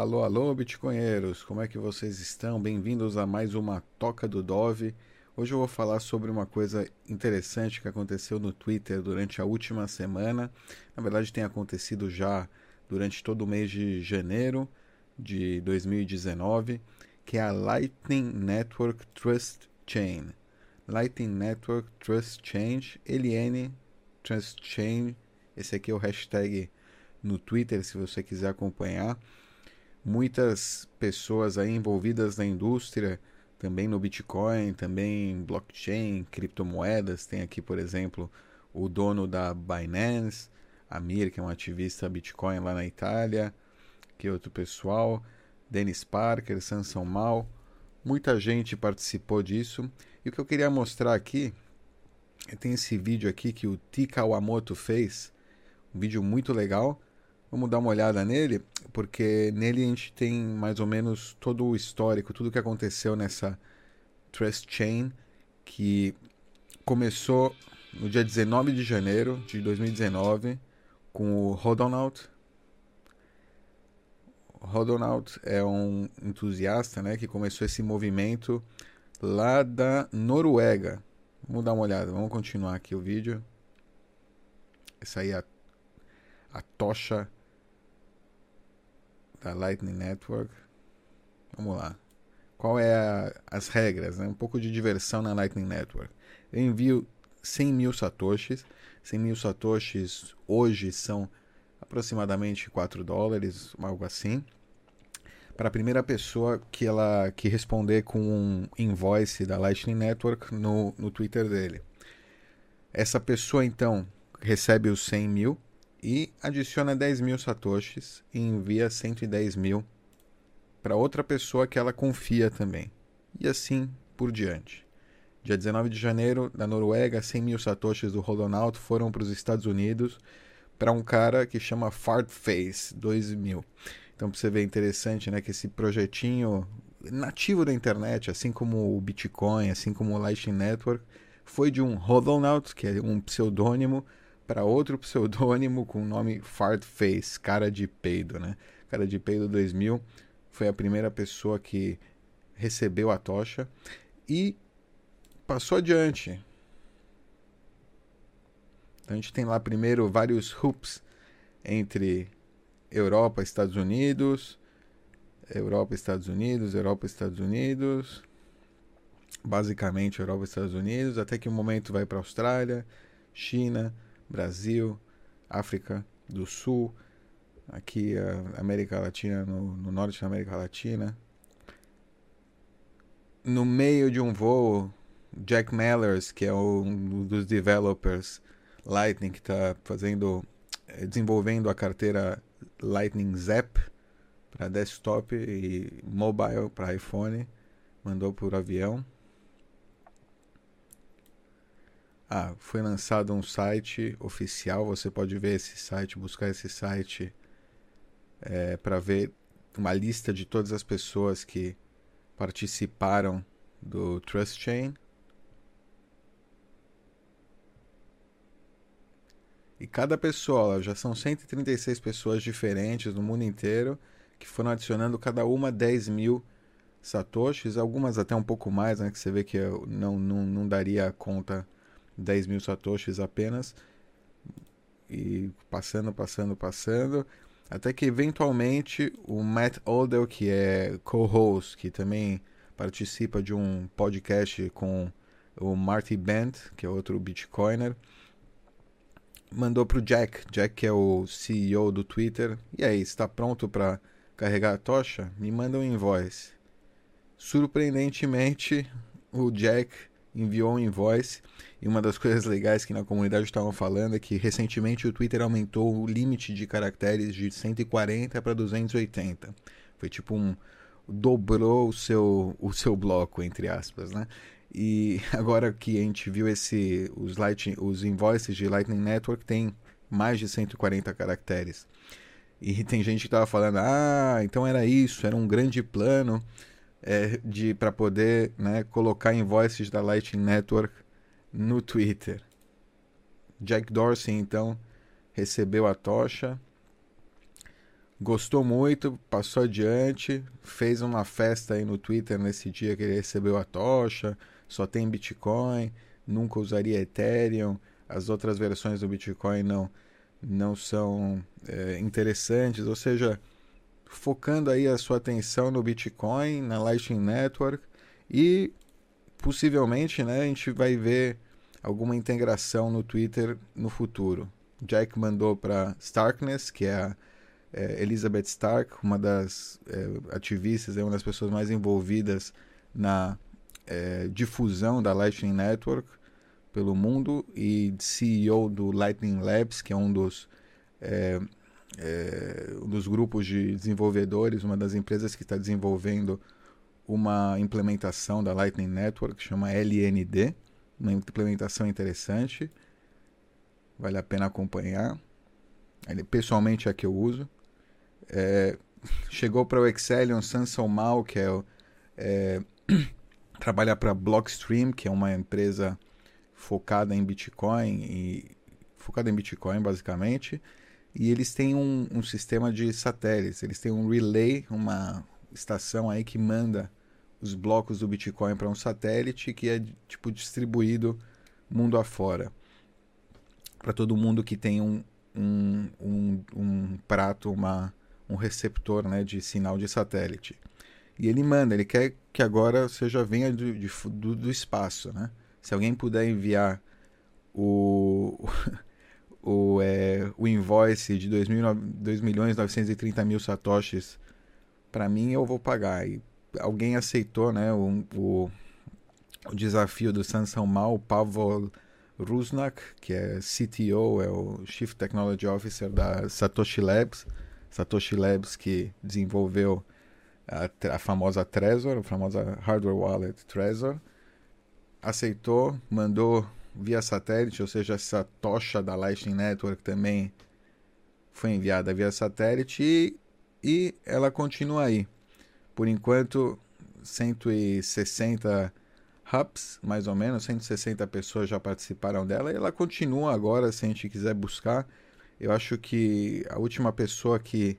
Alô, alô, bitcoinheiros, como é que vocês estão? Bem-vindos a mais uma Toca do Dove. Hoje eu vou falar sobre uma coisa interessante que aconteceu no Twitter durante a última semana. Na verdade, tem acontecido já durante todo o mês de janeiro de 2019, que é a Lightning Network Trust Chain. Lightning Network Trust Change, LN Trust Chain. Esse aqui é o hashtag no Twitter, se você quiser acompanhar. Muitas pessoas aí envolvidas na indústria, também no Bitcoin, também blockchain, criptomoedas. Tem aqui, por exemplo, o dono da Binance, Amir, que é um ativista Bitcoin lá na Itália, que é outro pessoal, Dennis Parker, Sansão Mal. Muita gente participou disso. E o que eu queria mostrar aqui, tem esse vídeo aqui que o Tika Wamoto fez, um vídeo muito legal Vamos dar uma olhada nele, porque nele a gente tem mais ou menos todo o histórico, tudo o que aconteceu nessa Trust Chain, que começou no dia 19 de janeiro de 2019 com o Rodonaut. Rodonaut é um entusiasta né, que começou esse movimento lá da Noruega. Vamos dar uma olhada, vamos continuar aqui o vídeo. Essa aí é a, a tocha da Lightning Network. Vamos lá. Qual é a, as regras? Né? Um pouco de diversão na Lightning Network. Eu envio 100 mil satoshis. 100 mil satoshis hoje são aproximadamente 4 dólares, algo assim. Para a primeira pessoa que ela que responder com um invoice da Lightning Network no, no Twitter dele. Essa pessoa então recebe os 100 mil e adiciona 10 mil satoshis e envia 110 mil para outra pessoa que ela confia também. E assim por diante. Dia 19 de janeiro, da Noruega, 100 mil satoshis do Rolonaut foram para os Estados Unidos para um cara que chama Fartface 2000. Então, para você ver, interessante né, que esse projetinho nativo da internet, assim como o Bitcoin, assim como o Lightning Network, foi de um Rolonaut, que é um pseudônimo, para outro pseudônimo com o nome Fartface, cara de peido, né? Cara de peido 2000 foi a primeira pessoa que recebeu a tocha e passou adiante. Então a gente tem lá primeiro vários hoops entre Europa, Estados Unidos, Europa, Estados Unidos, Europa, Estados Unidos, basicamente Europa, Estados Unidos, até que um momento vai para Austrália, China, Brasil, África do Sul, aqui a América Latina, no, no norte da América Latina. No meio de um voo, Jack Mellers, que é um dos developers Lightning, que está fazendo, eh, desenvolvendo a carteira Lightning Zap para desktop e mobile para iPhone, mandou por avião. Ah, foi lançado um site oficial. Você pode ver esse site, buscar esse site é, para ver uma lista de todas as pessoas que participaram do Trust Chain. E cada pessoa, já são 136 pessoas diferentes no mundo inteiro que foram adicionando cada uma 10 mil satoshis, algumas até um pouco mais, né? Que você vê que não, não, não daria conta 10 mil satoshis apenas. E passando, passando, passando. Até que eventualmente o Matt Odell, que é co-host, que também participa de um podcast com o Marty Bent, que é outro Bitcoiner, mandou pro Jack. Jack, que é o CEO do Twitter. E aí, está pronto para carregar a tocha? Me manda um invoice. Surpreendentemente, o Jack enviou um invoice. E uma das coisas legais que na comunidade estavam falando é que recentemente o Twitter aumentou o limite de caracteres de 140 para 280. Foi tipo um. dobrou o seu, o seu bloco, entre aspas, né? E agora que a gente viu esse, os, Light, os invoices de Lightning Network tem mais de 140 caracteres. E tem gente que estava falando, ah, então era isso, era um grande plano é, de para poder né, colocar invoices da Lightning Network no Twitter. Jack Dorsey então recebeu a tocha. gostou muito, passou adiante, fez uma festa aí no Twitter nesse dia que ele recebeu a tocha, só tem Bitcoin, nunca usaria Ethereum, as outras versões do Bitcoin não, não são é, interessantes, ou seja, focando aí a sua atenção no Bitcoin, na Lightning Network e possivelmente né, a gente vai ver alguma integração no Twitter no futuro. Jack mandou para Starkness, que é a é, Elizabeth Stark, uma das é, ativistas, é uma das pessoas mais envolvidas na é, difusão da Lightning Network pelo mundo e CEO do Lightning Labs, que é um dos, é, um dos grupos de desenvolvedores, uma das empresas que está desenvolvendo uma implementação da Lightning Network, que chama LND, uma implementação interessante, vale a pena acompanhar. Pessoalmente é a que eu uso. É, chegou para o Excelion Samson Mal, que é, é trabalha para Blockstream, que é uma empresa focada em Bitcoin e focada em Bitcoin basicamente. E eles têm um, um sistema de satélites. Eles têm um relay, uma estação aí que manda os blocos do Bitcoin para um satélite que é tipo distribuído mundo afora para todo mundo que tem um, um, um, um prato, uma um receptor né, de sinal de satélite. E ele manda, ele quer que agora já venha do, de, do, do espaço. Né? Se alguém puder enviar o, o, é, o invoice de 2 milhões 930 mil satoshis para mim, eu vou pagar. E alguém aceitou né, o, o, o desafio do Sansão Mal, Pavel Rusnak, que é CTO, é o Chief Technology Officer da Satoshi Labs Satoshi Labs, que desenvolveu a, a famosa Trezor, a famosa hardware wallet Trezor, aceitou, mandou via satélite, ou seja, essa tocha da Lightning Network também foi enviada via satélite e, e ela continua aí. Por enquanto, 160 hubs, mais ou menos, 160 pessoas já participaram dela e ela continua agora, se a gente quiser buscar. Eu acho que a última pessoa que,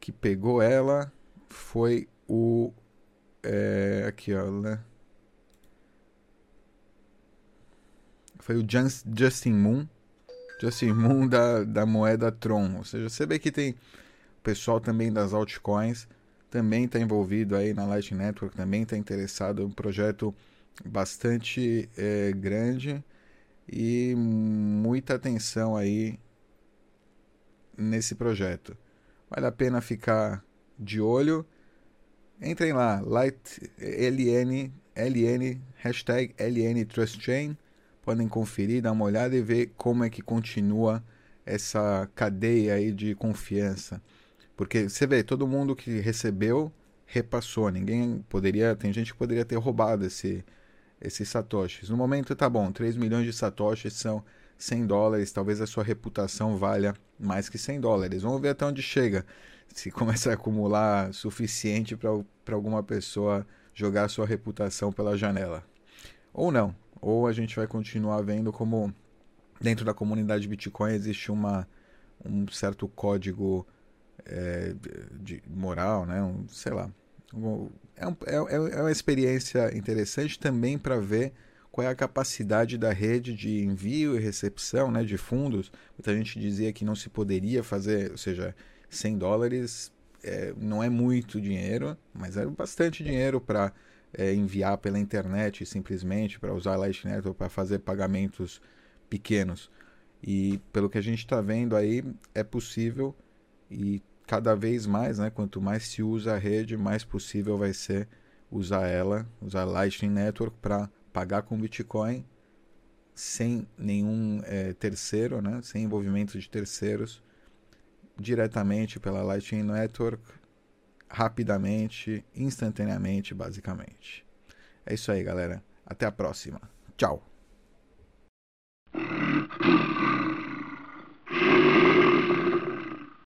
que pegou ela foi o. É, aqui, ó, né? Foi o Justin Moon. Justin Moon da, da moeda Tron. Ou seja, você vê que tem o pessoal também das altcoins também está envolvido aí na Lightning Network, também está interessado. É um projeto bastante é, grande e muita atenção aí nesse projeto. Vale a pena ficar de olho. Entrem lá, light, LN, LN, hashtag LN Trust Chain. Podem conferir, dar uma olhada e ver como é que continua essa cadeia aí de confiança. Porque você vê, todo mundo que recebeu repassou. Ninguém poderia. Tem gente que poderia ter roubado esse, esses satoshis. No momento tá bom, 3 milhões de satoshis são 100 dólares, talvez a sua reputação valha mais que 100 dólares. Vamos ver até onde chega. Se começa a acumular suficiente para alguma pessoa jogar sua reputação pela janela. Ou não. Ou a gente vai continuar vendo como dentro da comunidade Bitcoin existe uma, um certo código é, de moral, né? Um, sei lá. É, um, é, é uma experiência interessante também para ver qual é a capacidade da rede de envio e recepção né, de fundos. Muita gente dizia que não se poderia fazer, ou seja, 100 dólares é, não é muito dinheiro, mas é bastante dinheiro para é, enviar pela internet simplesmente, para usar Lightning Network para fazer pagamentos pequenos. E pelo que a gente está vendo aí, é possível e cada vez mais, né, quanto mais se usa a rede, mais possível vai ser usar ela, usar Lightning Network para pagar com Bitcoin sem nenhum é, terceiro, né? sem envolvimento de terceiros, diretamente pela Lightning Network, rapidamente, instantaneamente, basicamente. É isso aí, galera. Até a próxima. Tchau.